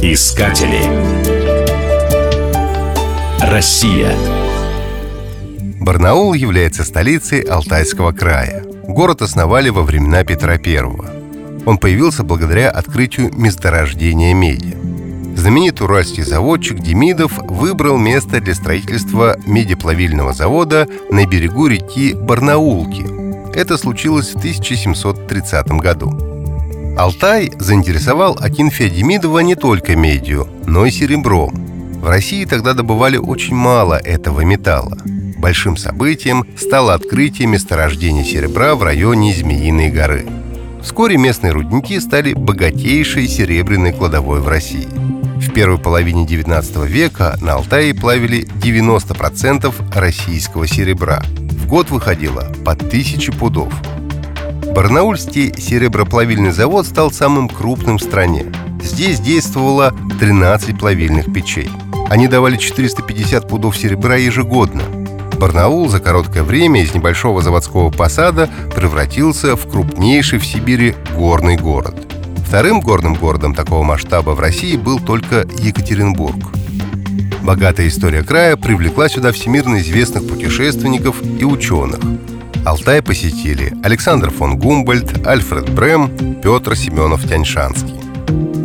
Искатели. Россия. Барнаул является столицей Алтайского края. Город основали во времена Петра I. Он появился благодаря открытию месторождения меди. Знаменитый уральский заводчик Демидов выбрал место для строительства медиплавильного завода на берегу реки Барнаулки. Это случилось в 1730 году. Алтай заинтересовал Акинфея Демидова не только медью, но и серебром. В России тогда добывали очень мало этого металла. Большим событием стало открытие месторождения серебра в районе Змеиной горы. Вскоре местные рудники стали богатейшей серебряной кладовой в России. В первой половине XIX века на Алтае плавили 90% российского серебра. В год выходило по тысяче пудов – Барнаульский сереброплавильный завод стал самым крупным в стране. Здесь действовало 13 плавильных печей. Они давали 450 пудов серебра ежегодно. Барнаул за короткое время из небольшого заводского посада превратился в крупнейший в Сибири горный город. Вторым горным городом такого масштаба в России был только Екатеринбург. Богатая история края привлекла сюда всемирно известных путешественников и ученых – Алтай посетили Александр фон Гумбольд, Альфред Брем, Петр Семенов-Тяньшанский.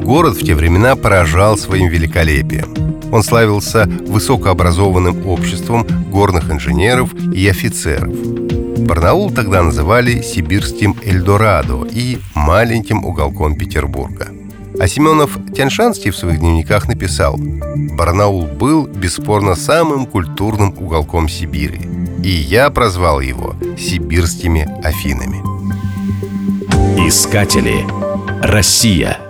Город в те времена поражал своим великолепием. Он славился высокообразованным обществом горных инженеров и офицеров. Барнаул тогда называли сибирским Эльдорадо и маленьким уголком Петербурга. А Семенов Тяньшанский в своих дневниках написал «Барнаул был, бесспорно, самым культурным уголком Сибири. И я прозвал его сибирскими Афинами. Искатели. Россия.